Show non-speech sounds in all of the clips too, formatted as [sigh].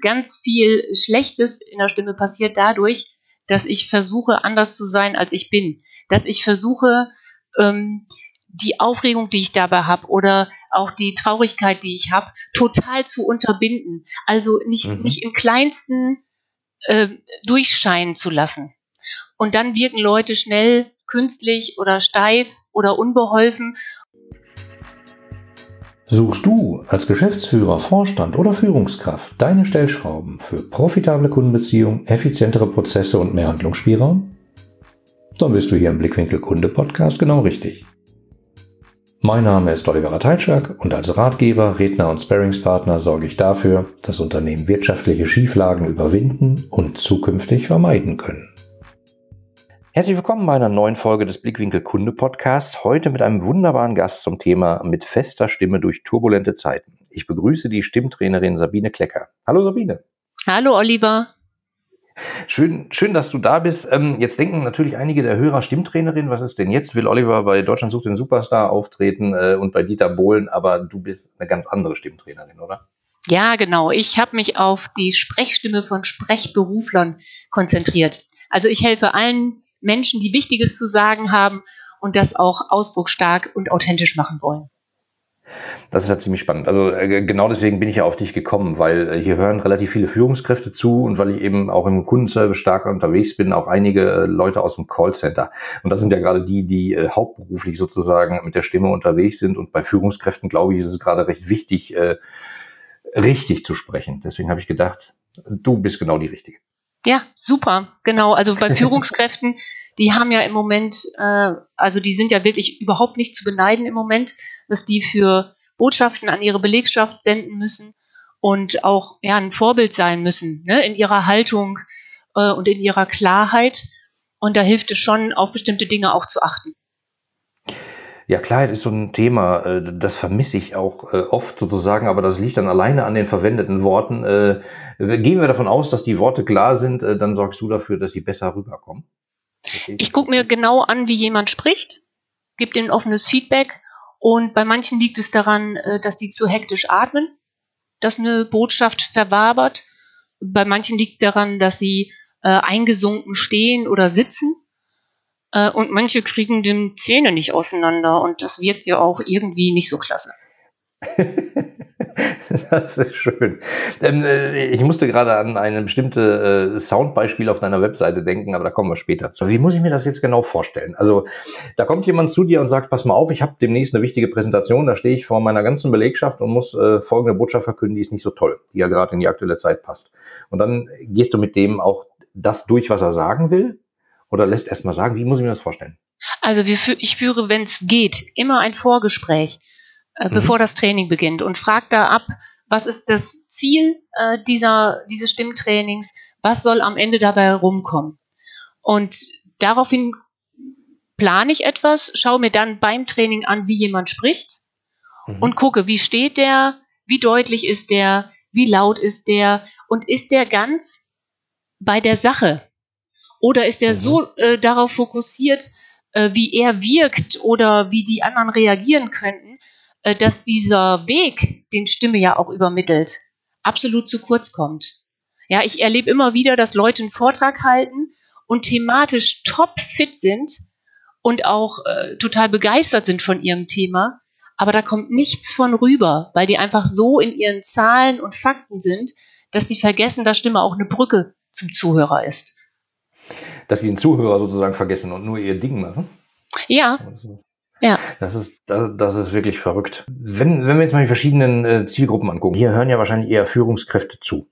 ganz viel Schlechtes in der Stimme passiert dadurch, dass ich versuche, anders zu sein, als ich bin. Dass ich versuche, ähm, die Aufregung, die ich dabei habe oder auch die Traurigkeit, die ich habe, total zu unterbinden. Also nicht, mhm. nicht im kleinsten äh, durchscheinen zu lassen. Und dann wirken Leute schnell künstlich oder steif oder unbeholfen. Suchst du als Geschäftsführer, Vorstand oder Führungskraft deine Stellschrauben für profitable Kundenbeziehungen, effizientere Prozesse und mehr Handlungsspielraum? Dann bist du hier im Blickwinkel Kunde Podcast genau richtig. Mein Name ist Oliver Teitschak und als Ratgeber, Redner und Sparringspartner sorge ich dafür, dass Unternehmen wirtschaftliche Schieflagen überwinden und zukünftig vermeiden können. Herzlich willkommen bei einer neuen Folge des Blickwinkel Kunde Podcasts. Heute mit einem wunderbaren Gast zum Thema mit fester Stimme durch turbulente Zeiten. Ich begrüße die Stimmtrainerin Sabine Klecker. Hallo Sabine. Hallo Oliver. Schön, schön, dass du da bist. Ähm, jetzt denken natürlich einige der Hörer Stimmtrainerin, was ist denn jetzt? Will Oliver bei Deutschland sucht den Superstar auftreten äh, und bei Dieter Bohlen, aber du bist eine ganz andere Stimmtrainerin, oder? Ja, genau. Ich habe mich auf die Sprechstimme von Sprechberuflern konzentriert. Also ich helfe allen Menschen, die Wichtiges zu sagen haben und das auch ausdrucksstark und authentisch machen wollen. Das ist ja ziemlich spannend. Also äh, genau deswegen bin ich ja auf dich gekommen, weil äh, hier hören relativ viele Führungskräfte zu und weil ich eben auch im Kundenservice stark unterwegs bin, auch einige äh, Leute aus dem Callcenter. Und das sind ja gerade die, die hauptberuflich sozusagen mit der Stimme unterwegs sind. Und bei Führungskräften, glaube ich, ist es gerade recht wichtig, richtig zu sprechen. Deswegen habe ich gedacht, du bist genau die Richtige. Ja, super, genau. Also bei [laughs] Führungskräften, die haben ja im Moment, äh, also die sind ja wirklich überhaupt nicht zu beneiden im Moment, was die für Botschaften an ihre Belegschaft senden müssen und auch ja, ein Vorbild sein müssen ne, in ihrer Haltung äh, und in ihrer Klarheit. Und da hilft es schon, auf bestimmte Dinge auch zu achten. Ja, Klarheit ist so ein Thema, äh, das vermisse ich auch äh, oft sozusagen, aber das liegt dann alleine an den verwendeten Worten. Äh, gehen wir davon aus, dass die Worte klar sind, dann sorgst du dafür, dass sie besser rüberkommen. Ich gucke mir genau an, wie jemand spricht, gebe dem offenes Feedback und bei manchen liegt es daran, dass die zu hektisch atmen, dass eine Botschaft verwabert. Bei manchen liegt daran, dass sie eingesunken stehen oder sitzen äh, und manche kriegen die Zähne nicht auseinander und das wirkt ja auch irgendwie nicht so klasse. [laughs] das ist schön. Ähm, äh, ich musste gerade an ein bestimmtes äh, Soundbeispiel auf deiner Webseite denken, aber da kommen wir später zu. Wie muss ich mir das jetzt genau vorstellen? Also da kommt jemand zu dir und sagt, pass mal auf, ich habe demnächst eine wichtige Präsentation, da stehe ich vor meiner ganzen Belegschaft und muss äh, folgende Botschaft verkünden, die ist nicht so toll, die ja gerade in die aktuelle Zeit passt. Und dann gehst du mit dem auch das durch, was er sagen will? Oder lässt erst mal sagen, wie muss ich mir das vorstellen? Also ich führe, wenn es geht, immer ein Vorgespräch, äh, mhm. bevor das Training beginnt und frage da ab, was ist das Ziel äh, dieser, dieses Stimmtrainings, was soll am Ende dabei rumkommen. Und daraufhin plane ich etwas, schaue mir dann beim Training an, wie jemand spricht mhm. und gucke, wie steht der, wie deutlich ist der, wie laut ist der und ist der ganz bei der Sache. Oder ist er mhm. so äh, darauf fokussiert, äh, wie er wirkt oder wie die anderen reagieren könnten, äh, dass dieser Weg, den Stimme ja auch übermittelt, absolut zu kurz kommt. Ja, ich erlebe immer wieder, dass Leute einen Vortrag halten und thematisch top fit sind und auch äh, total begeistert sind von ihrem Thema, aber da kommt nichts von rüber, weil die einfach so in ihren Zahlen und Fakten sind, dass die vergessen, dass Stimme auch eine Brücke zum Zuhörer ist dass sie den Zuhörer sozusagen vergessen und nur ihr Ding machen. Ja. Ja. Das ist, das, das ist wirklich verrückt. Wenn, wenn wir jetzt mal die verschiedenen äh, Zielgruppen angucken, hier hören ja wahrscheinlich eher Führungskräfte zu.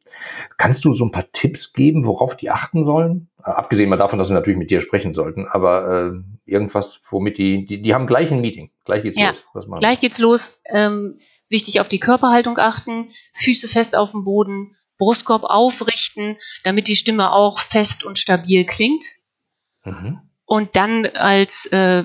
Kannst du so ein paar Tipps geben, worauf die achten sollen? Äh, abgesehen mal davon, dass sie natürlich mit dir sprechen sollten, aber äh, irgendwas, womit die, die, die haben gleich ein Meeting. Gleich geht's ja. los. gleich geht's los. Ähm, wichtig auf die Körperhaltung achten, Füße fest auf dem Boden, Brustkorb aufrichten, damit die Stimme auch fest und stabil klingt. Mhm. Und dann als äh,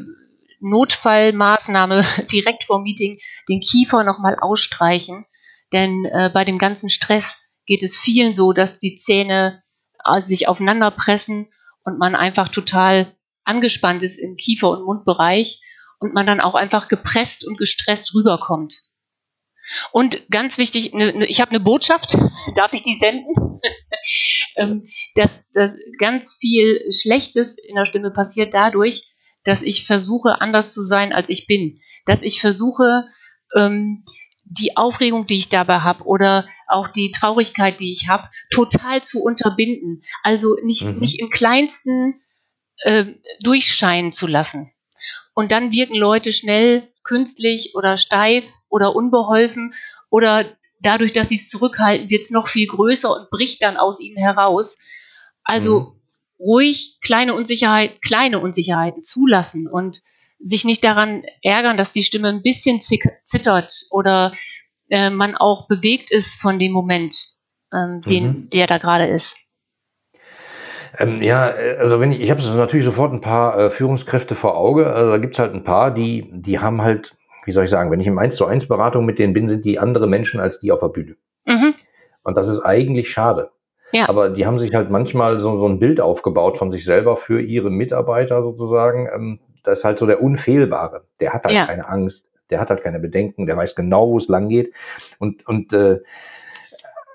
Notfallmaßnahme [laughs] direkt vor Meeting den Kiefer nochmal ausstreichen. Denn äh, bei dem ganzen Stress geht es vielen so, dass die Zähne äh, sich aufeinander pressen und man einfach total angespannt ist im Kiefer- und Mundbereich und man dann auch einfach gepresst und gestresst rüberkommt. Und ganz wichtig, ne, ne, ich habe eine Botschaft, [laughs] darf ich die senden? [laughs] ähm, dass, dass ganz viel Schlechtes in der Stimme passiert dadurch, dass ich versuche, anders zu sein, als ich bin. Dass ich versuche, ähm, die Aufregung, die ich dabei habe oder auch die Traurigkeit, die ich habe, total zu unterbinden. Also nicht, mhm. nicht im kleinsten äh, durchscheinen zu lassen. Und dann wirken Leute schnell künstlich oder steif oder unbeholfen oder dadurch, dass sie es zurückhalten, wird es noch viel größer und bricht dann aus ihnen heraus. Also mhm. ruhig kleine Unsicherheit, kleine Unsicherheiten zulassen und sich nicht daran ärgern, dass die Stimme ein bisschen zittert oder äh, man auch bewegt ist von dem Moment, ähm, den, mhm. der da gerade ist. Ähm, ja, äh, also wenn ich, ich habe natürlich sofort ein paar äh, Führungskräfte vor Auge. Also da gibt's halt ein paar, die, die haben halt, wie soll ich sagen, wenn ich im 1 zu 1 Beratung mit denen bin, sind die andere Menschen als die auf der Bühne. Mhm. Und das ist eigentlich schade. Ja. Aber die haben sich halt manchmal so, so ein Bild aufgebaut von sich selber für ihre Mitarbeiter sozusagen. Ähm, das ist halt so der Unfehlbare. Der hat halt ja. keine Angst, der hat halt keine Bedenken, der weiß genau, wo es lang geht. Und, und äh,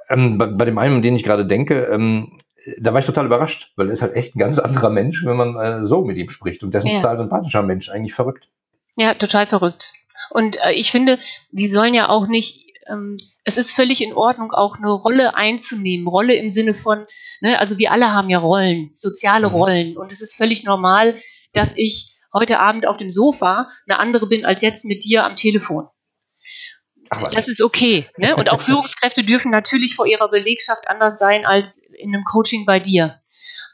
ähm, bei, bei dem einen, um den ich gerade denke, ähm, da war ich total überrascht, weil er ist halt echt ein ganz anderer Mensch, wenn man äh, so mit ihm spricht. Und der ist ein ja. total sympathischer Mensch, eigentlich verrückt. Ja, total verrückt. Und äh, ich finde, die sollen ja auch nicht, ähm, es ist völlig in Ordnung, auch eine Rolle einzunehmen. Rolle im Sinne von, ne, also wir alle haben ja Rollen, soziale mhm. Rollen. Und es ist völlig normal, dass ich heute Abend auf dem Sofa eine andere bin als jetzt mit dir am Telefon. Ach, das ist okay. Ne? Und auch [laughs] Führungskräfte dürfen natürlich vor ihrer Belegschaft anders sein als in einem Coaching bei dir.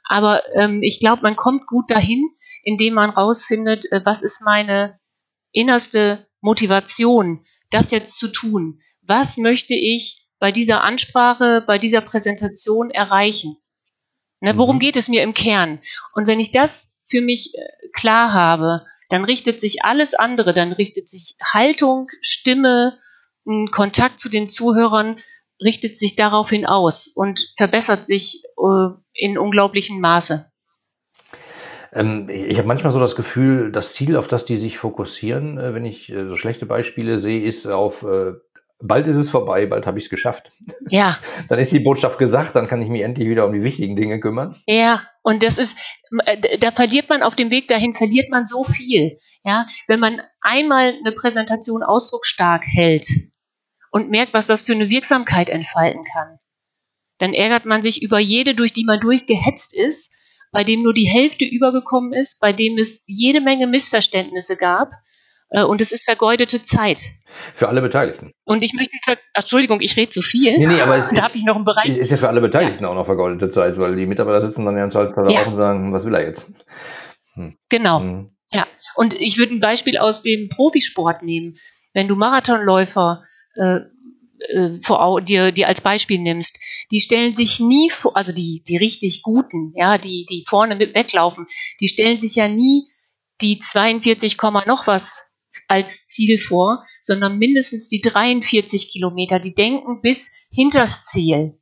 Aber ähm, ich glaube, man kommt gut dahin, indem man rausfindet, äh, was ist meine innerste Motivation, das jetzt zu tun. Was möchte ich bei dieser Ansprache, bei dieser Präsentation erreichen? Ne, worum mhm. geht es mir im Kern? Und wenn ich das für mich äh, klar habe, dann richtet sich alles andere, dann richtet sich Haltung, Stimme, Kontakt zu den Zuhörern richtet sich daraufhin aus und verbessert sich äh, in unglaublichem Maße. Ähm, ich habe manchmal so das Gefühl, das Ziel, auf das die sich fokussieren, äh, wenn ich äh, so schlechte Beispiele sehe, ist auf äh, bald ist es vorbei, bald habe ich es geschafft. Ja. [laughs] dann ist die Botschaft gesagt, dann kann ich mich endlich wieder um die wichtigen Dinge kümmern. Ja, und das ist, da verliert man auf dem Weg dahin, verliert man so viel. Ja, wenn man einmal eine Präsentation ausdrucksstark hält, und merkt, was das für eine Wirksamkeit entfalten kann. Dann ärgert man sich über jede, durch die man durchgehetzt ist, bei dem nur die Hälfte übergekommen ist, bei dem es jede Menge Missverständnisse gab. Äh, und es ist vergeudete Zeit. Für alle Beteiligten. Und ich möchte, Entschuldigung, ich rede zu viel. Nee, nee, aber es [laughs] da habe ich noch einen Bereich. Es ist ja für alle Beteiligten ja. auch noch vergeudete Zeit, weil die Mitarbeiter sitzen dann ja im Zweifelsfall ja. und sagen, was will er jetzt? Hm. Genau. Hm. Ja. Und ich würde ein Beispiel aus dem Profisport nehmen. Wenn du Marathonläufer äh, äh, vor, dir, dir als Beispiel nimmst, die stellen sich nie vor, also die, die richtig guten, ja, die, die vorne mit weglaufen, die stellen sich ja nie die 42, noch was als Ziel vor, sondern mindestens die 43 Kilometer. Die denken bis hinters Ziel.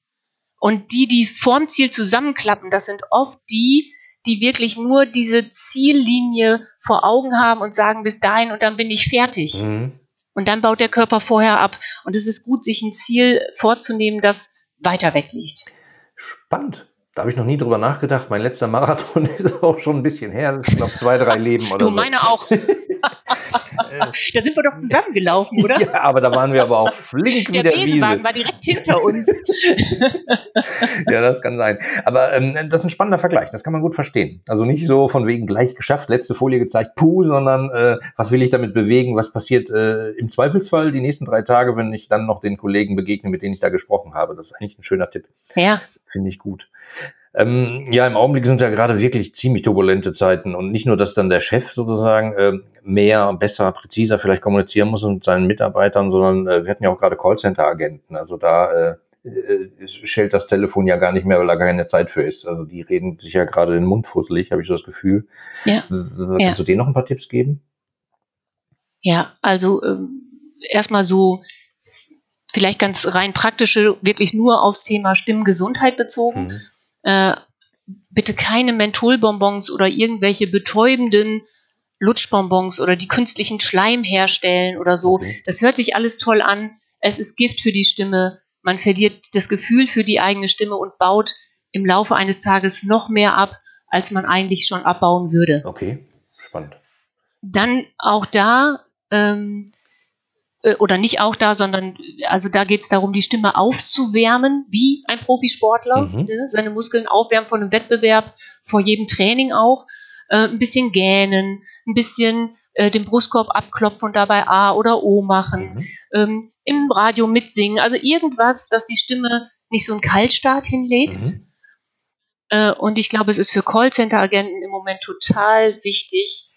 Und die, die vorm Ziel zusammenklappen, das sind oft die, die wirklich nur diese Ziellinie vor Augen haben und sagen, bis dahin und dann bin ich fertig. Mhm. Und dann baut der Körper vorher ab. Und es ist gut, sich ein Ziel vorzunehmen, das weiter weg liegt. Spannend. Da habe ich noch nie drüber nachgedacht. Mein letzter Marathon [laughs] ist auch schon ein bisschen her. Ich glaube, zwei, drei Leben oder du, so. Du meine auch. [laughs] da sind wir doch zusammengelaufen, oder? Ja, aber da waren wir aber auch flink Der wie der Besenwagen Wiese. war direkt hinter uns. [laughs] ja, das kann sein. Aber ähm, das ist ein spannender Vergleich. Das kann man gut verstehen. Also nicht so von wegen gleich geschafft, letzte Folie gezeigt, puh, sondern äh, was will ich damit bewegen? Was passiert äh, im Zweifelsfall die nächsten drei Tage, wenn ich dann noch den Kollegen begegne, mit denen ich da gesprochen habe? Das ist eigentlich ein schöner Tipp. Ja. Finde ich gut. Ähm, ja, im Augenblick sind ja gerade wirklich ziemlich turbulente Zeiten und nicht nur, dass dann der Chef sozusagen äh, mehr, besser, präziser vielleicht kommunizieren muss mit seinen Mitarbeitern, sondern äh, wir hatten ja auch gerade Callcenter-Agenten. Also da äh, äh, schält das Telefon ja gar nicht mehr, weil da keine Zeit für ist. Also die reden sich ja gerade den Mund fusselig, habe ich so das Gefühl. Ja. Kannst ja. du denen noch ein paar Tipps geben? Ja, also ähm, erstmal so vielleicht ganz rein praktische, wirklich nur aufs Thema Stimmgesundheit bezogen. Mhm äh, bitte keine Mentholbonbons oder irgendwelche betäubenden Lutschbonbons oder die künstlichen Schleim herstellen oder so. Das hört sich alles toll an, es ist Gift für die Stimme, man verliert das Gefühl für die eigene Stimme und baut im Laufe eines Tages noch mehr ab, als man eigentlich schon abbauen würde. Okay, spannend. Dann auch da, ähm, äh, oder nicht auch da, sondern also da geht es darum, die Stimme aufzuwärmen, wie ein Profisportler, mhm. ne, seine Muskeln aufwärmen vor einem Wettbewerb, vor jedem Training auch, äh, ein bisschen gähnen, ein bisschen äh, den Brustkorb abklopfen und dabei A oder O machen, mhm. ähm, im Radio mitsingen, also irgendwas, dass die Stimme nicht so einen Kaltstart hinlegt. Mhm. Äh, und ich glaube, es ist für Callcenter-Agenten im Moment total wichtig,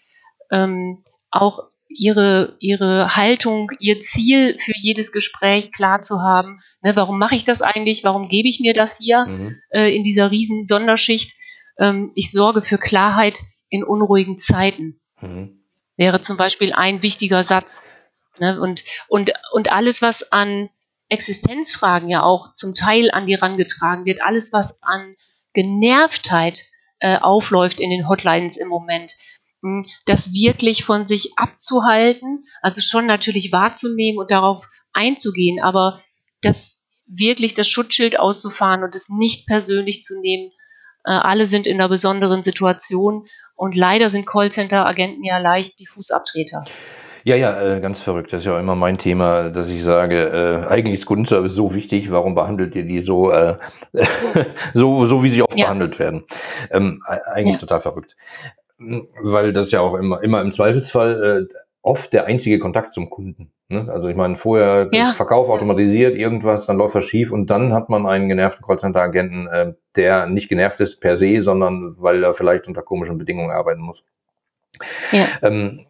ähm, auch ihre, ihre Haltung, ihr Ziel für jedes Gespräch klar zu haben. Ne, warum mache ich das eigentlich? Warum gebe ich mir das hier mhm. äh, in dieser riesen Sonderschicht? Ähm, ich sorge für Klarheit in unruhigen Zeiten. Mhm wäre zum Beispiel ein wichtiger Satz. Ne? Und, und, und alles, was an Existenzfragen ja auch zum Teil an die rangetragen wird, alles, was an Genervtheit äh, aufläuft in den Hotlines im Moment, das wirklich von sich abzuhalten, also schon natürlich wahrzunehmen und darauf einzugehen, aber das wirklich das Schutzschild auszufahren und es nicht persönlich zu nehmen. Äh, alle sind in einer besonderen Situation und leider sind Callcenter-Agenten ja leicht die Fußabtreter. Ja, ja, äh, ganz verrückt. Das ist ja immer mein Thema, dass ich sage, äh, eigentlich ist Kundenservice so wichtig, warum behandelt ihr die so, äh, [laughs] so, so wie sie oft ja. behandelt werden? Ähm, eigentlich ja. total verrückt. Weil das ja auch immer, immer im Zweifelsfall äh, oft der einzige Kontakt zum Kunden. Ne? Also ich meine, vorher ja. Verkauf automatisiert, irgendwas, dann läuft was schief und dann hat man einen genervten Callcenter-Agenten, äh, der nicht genervt ist per se, sondern weil er vielleicht unter komischen Bedingungen arbeiten muss. Ja. Ähm,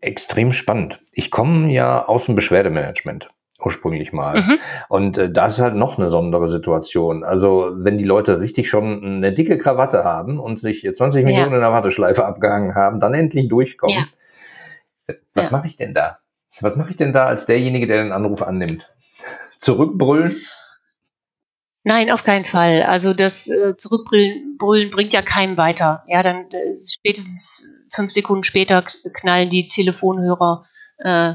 extrem spannend. Ich komme ja aus dem Beschwerdemanagement ursprünglich mal. Mhm. Und äh, das ist halt noch eine besondere Situation. Also wenn die Leute richtig schon eine dicke Krawatte haben und sich 20 Minuten in der Warteschleife abgehangen haben, dann endlich durchkommen. Ja. Was ja. mache ich denn da? Was mache ich denn da als derjenige, der den Anruf annimmt? [laughs] Zurückbrüllen? Nein, auf keinen Fall. Also das äh, Zurückbrüllen bringt ja keinem weiter. Ja, dann äh, spätestens fünf Sekunden später knallen die Telefonhörer äh,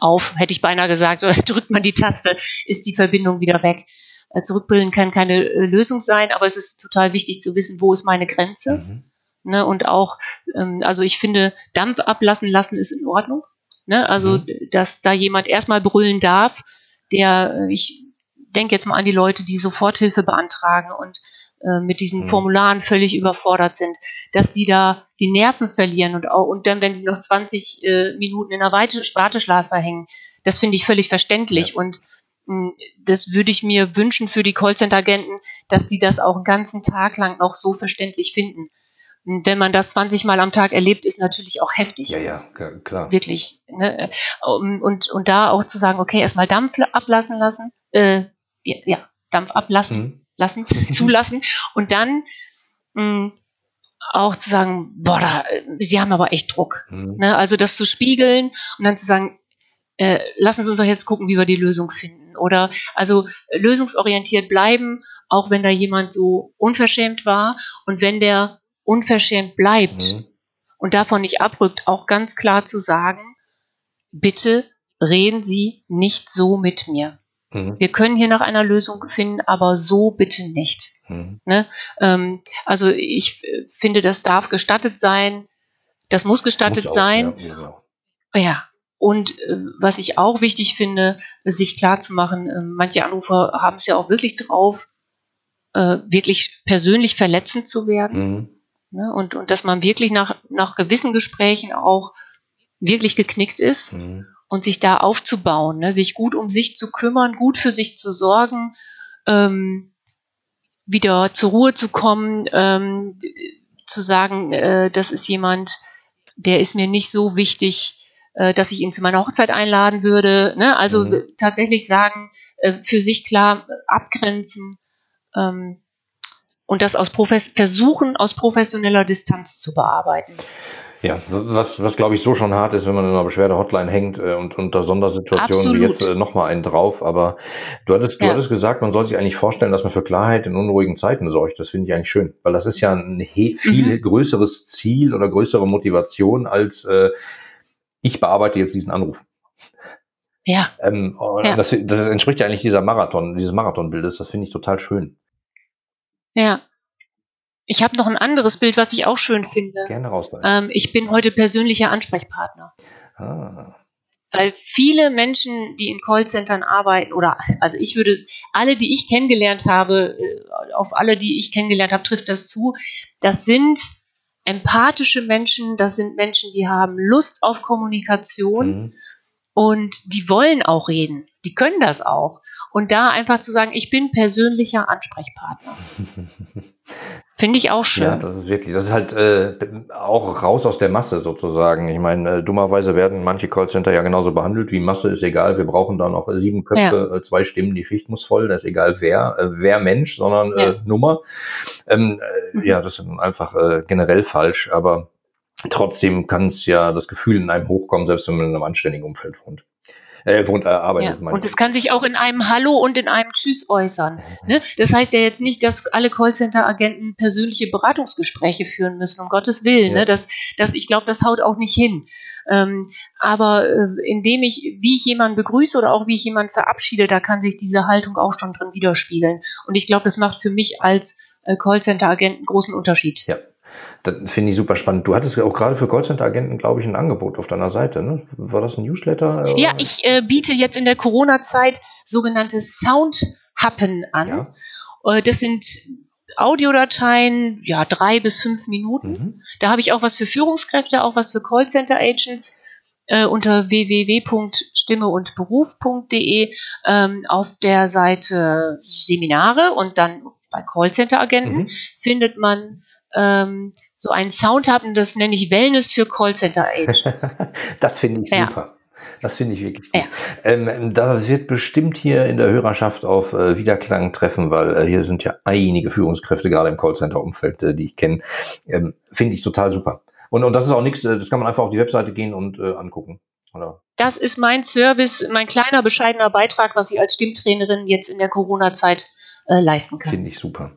auf, hätte ich beinahe gesagt, oder [laughs] drückt man die Taste, ist die Verbindung wieder weg. Äh, zurückbrüllen kann keine äh, Lösung sein, aber es ist total wichtig zu wissen, wo ist meine Grenze. Mhm. Ne, und auch, ähm, also ich finde, Dampf ablassen lassen ist in Ordnung. Ne? Also, mhm. dass da jemand erstmal brüllen darf, der, äh, ich denke jetzt mal an die Leute, die Soforthilfe beantragen und äh, mit diesen mhm. Formularen völlig überfordert sind, dass die da die Nerven verlieren und auch, und dann, wenn sie noch 20 äh, Minuten in der Warteschleife hängen, das finde ich völlig verständlich ja. und mh, hm, das würde ich mir wünschen für die Callcenter-Agenten, dass die das auch einen ganzen Tag lang noch so verständlich finden wenn man das 20 Mal am Tag erlebt, ist natürlich auch heftig. Ja, ja, klar. wirklich. Ne? Und, und da auch zu sagen, okay, erstmal Dampf ablassen lassen, äh, ja, ja, Dampf ablassen, mhm. Lassen, [laughs] zulassen und dann mh, hm, auch zu sagen, boah, da, sie haben aber echt Druck. Mhm. Ne? Also das zu spiegeln und dann zu sagen, äh, lassen Sie uns doch jetzt gucken, wie wir die Lösung finden. Oder also lösungsorientiert bleiben, auch wenn da jemand so unverschämt war und wenn der unverschämt bleibt mhm. und davon nicht abrückt, auch ganz klar zu sagen, bitte reden Sie nicht so mit mir. Mhm. Wir können hier nach einer Lösung finden, aber so bitte nicht. Mhm. Ne? Ähm, also ich äh, finde, das darf gestattet sein, das muss gestattet muss auch, sein. Ja, genau. ja. Und äh, was ich auch wichtig finde, sich klar zu machen, äh, manche Anrufer haben es ja auch wirklich drauf, äh, wirklich persönlich verletzend zu werden. Mhm. Ne? Und, und dass man wirklich nach, nach gewissen Gesprächen auch wirklich geknickt ist mhm. Und sich da aufzubauen, ne? sich gut um sich zu kümmern, gut für sich zu sorgen, ähm, wieder zur Ruhe zu kommen, ähm, zu sagen, äh, das ist jemand, der ist mir nicht so wichtig, äh, dass ich ihn zu meiner Hochzeit einladen würde. Ne? Also mhm. tatsächlich sagen, äh, für sich klar abgrenzen. Ähm, und das aus Profes versuchen, aus professioneller Distanz zu bearbeiten. Ja, was, was glaube ich so schon hart ist, wenn man in einer Beschwerde-Hotline hängt äh, und unter Sondersituationen wie jetzt äh, nochmal einen drauf. Aber du hattest, du ja. hattest gesagt, man soll sich eigentlich vorstellen, dass man für Klarheit in unruhigen Zeiten sorgt. Das finde ich eigentlich schön, weil das ist ja ein viel mhm. größeres Ziel oder größere Motivation als äh, ich bearbeite jetzt diesen Anruf. Ja. Ähm, ja. Das, das, entspricht ja eigentlich dieser Marathon, dieses Marathonbildes. Das finde ich total schön. Ja. Ich habe noch ein anderes Bild, was ich auch schön finde. Gerne raus. Ähm, ich bin heute persönlicher Ansprechpartner. Ah. Weil viele Menschen, die in Callcentern arbeiten, oder also ich würde, alle, die ich kennengelernt habe, äh, auf alle, die ich kennengelernt habe, trifft das zu, das sind empathische Menschen, das sind Menschen, die haben Lust auf Kommunikation mhm. und die wollen auch reden. Die können das auch. Und da einfach zu sagen, ich bin persönlicher Ansprechpartner. [laughs] Finde ich auch schön. Ja, das ist wirklich, das ist halt äh, auch raus aus der Masse sozusagen. Ich meine, äh, dummerweise werden manche Callcenter ja genauso behandelt wie Masse, ist egal, wir brauchen da noch sieben Köpfe, ja. äh, zwei Stimmen, die Schicht muss voll, das ist egal wer, äh, wer Mensch, sondern äh, ja. Nummer. Ähm, äh, mhm. Ja, das ist einfach äh, generell falsch, aber trotzdem kann es ja das Gefühl in einem hochkommen, selbst wenn man in einem anständigen Umfeld wohnt äh, wohnt, äh, arbeitet. Ja. Und es kann sich auch in einem Hallo und in einem Tschüss äußern. Mhm. Ne? Das heißt ja jetzt nicht, dass alle Callcenter-Agenten persönliche Beratungsgespräche führen müssen, um Gottes Willen. Ne? Ja. Ne? Das, das, ich glaube, das haut auch nicht hin. Ähm, aber äh, indem ich, wie ich jemanden begrüße oder auch wie ich jemanden verabschiede, da kann sich diese Haltung auch schon drin widerspiegeln. Und ich glaube, das macht für mich als äh, Callcenter-Agent einen großen Unterschied. Ja, das finde ich super spannend. Du hattest auch gerade für Callcenter-Agenten, glaube ich, ein Angebot auf deiner Seite. Ne? War das ein Newsletter? Oder? Ja, ich äh, biete jetzt in der Corona-Zeit sogenannte Soundhappen an. Ja. Äh, das sind Audiodateien, ja, drei bis fünf Minuten. Mhm. Da habe ich auch was für Führungskräfte, auch was für Callcenter-Agents. Äh, unter www.stimmeundberuf.de ähm, auf der Seite Seminare und dann bei Callcenter-Agenten mhm. findet man ähm, so einen Sound haben, das nenne ich Wellness für Callcenter Agents. [laughs] das finde ich ja. super. Das finde ich wirklich gut. Ja. Ähm, da wird bestimmt hier in der Hörerschaft auf äh, Wiederklang treffen, weil äh, hier sind ja einige Führungskräfte, gerade im Callcenter-Umfeld, äh, die ich kenne. Ähm, finde ich total super. Und, und das ist auch nichts, äh, das kann man einfach auf die Webseite gehen und äh, angucken. Oder? Das ist mein Service, mein kleiner, bescheidener Beitrag, was ich als Stimmtrainerin jetzt in der Corona-Zeit äh, leisten kann. Finde ich super.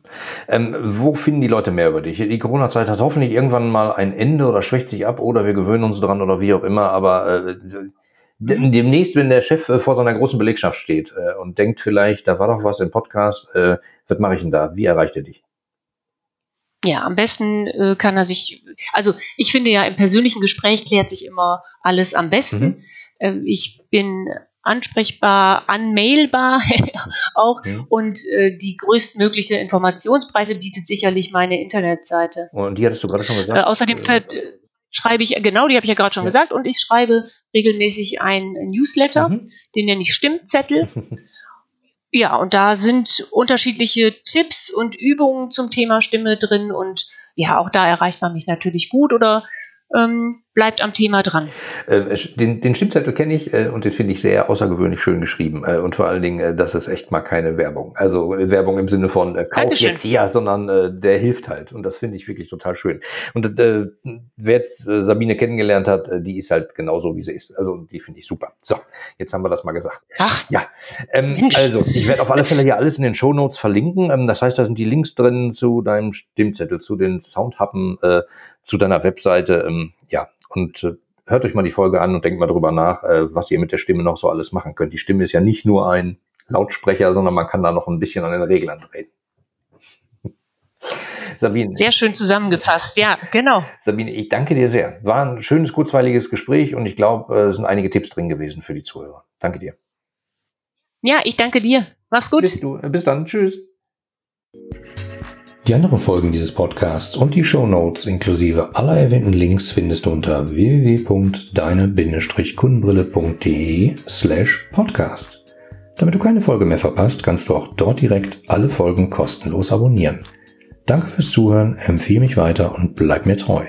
Ähm, wo finden die Leute mehr über dich? Die Corona-Zeit hat hoffentlich irgendwann mal ein Ende oder schwächt sich ab oder wir gewöhnen uns dran oder wie auch immer, aber äh, demnächst, wenn der Chef äh, vor seiner großen Belegschaft steht äh, und denkt vielleicht, da war doch was im Podcast, äh, was mache ich denn da? Wie erreicht er dich? Ja, am besten äh, kann er sich, also ich finde ja, im persönlichen Gespräch klärt sich immer alles am besten. Mhm. Äh, ich bin ansprechbar, anmailbar [laughs] auch. Ja. Und äh, die größtmögliche Informationsbreite bietet sicherlich meine Internetseite. Und die hattest du gerade schon gesagt. Äh, außerdem äh, schreibe ich, genau, die habe ich ja gerade schon ja. gesagt, und ich schreibe regelmäßig einen Newsletter, mhm. den nenne ich Stimmzettel. [laughs] ja, und da sind unterschiedliche Tipps und Übungen zum Thema Stimme drin und ja, auch da erreicht man mich natürlich gut oder ähm, bleibt am Thema dran. Äh, den, den Stimmzettel kenne ich äh, und den finde ich sehr außergewöhnlich schön geschrieben. Äh, und vor allen Dingen, das ist echt mal keine Werbung. Also Werbung im Sinne von kauf Dankeschön. jetzt hier, sondern der hilft halt. Und das finde ich wirklich total schön. Und äh, wer jetzt äh, Sabine kennengelernt hat, die ist halt genauso, wie sie ist. Also die finde ich super. So, jetzt haben wir das mal gesagt. Ach. Ja. Ähm, also, ich werde auf alle Fälle hier alles in den Show Notes verlinken. Ähm, das heißt, da sind die Links drin zu deinem Stimmzettel, zu den Soundhappen, äh, zu deiner Webseite. Ähm, ja, und äh, hört euch mal die Folge an und denkt mal drüber nach, äh, was ihr mit der Stimme noch so alles machen könnt. Die Stimme ist ja nicht nur ein Lautsprecher, sondern man kann da noch ein bisschen an den Reglern drehen. [laughs] Sabine. Sehr schön zusammengefasst, ja, genau. Sabine, ich danke dir sehr. War ein schönes, kurzweiliges Gespräch und ich glaube, äh, es sind einige Tipps drin gewesen für die Zuhörer. Danke dir. Ja, ich danke dir. Mach's gut. Bis, du, bis dann. Tschüss. Die anderen Folgen dieses Podcasts und die Show Notes inklusive aller erwähnten Links findest du unter www.deine-kundenbrille.de slash podcast. Damit du keine Folge mehr verpasst, kannst du auch dort direkt alle Folgen kostenlos abonnieren. Danke fürs Zuhören, empfehle mich weiter und bleib mir treu.